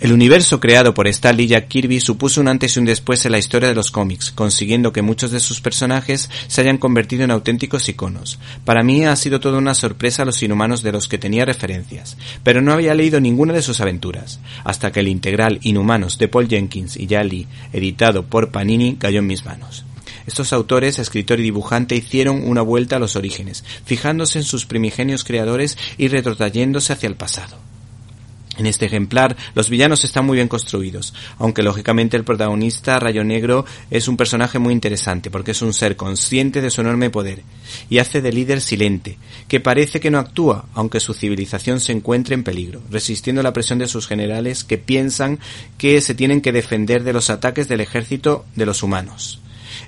El universo creado por Stan Lee y Jack Kirby supuso un antes y un después en la historia de los cómics, consiguiendo que muchos de sus personajes se hayan convertido en auténticos iconos. Para mí ha sido toda una sorpresa los inhumanos de los que tenía referencias, pero no había leído ninguna de sus aventuras, hasta que el integral Inhumanos de Paul Jenkins y Jack Lee, editado por Panini, cayó en mis manos. Estos autores, escritor y dibujante, hicieron una vuelta a los orígenes, fijándose en sus primigenios creadores y retrotrayéndose hacia el pasado. En este ejemplar, los villanos están muy bien construidos, aunque lógicamente el protagonista, Rayo Negro, es un personaje muy interesante porque es un ser consciente de su enorme poder y hace de líder silente, que parece que no actúa, aunque su civilización se encuentre en peligro, resistiendo la presión de sus generales que piensan que se tienen que defender de los ataques del ejército de los humanos.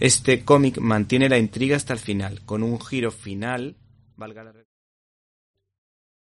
Este cómic mantiene la intriga hasta el final, con un giro final, valga la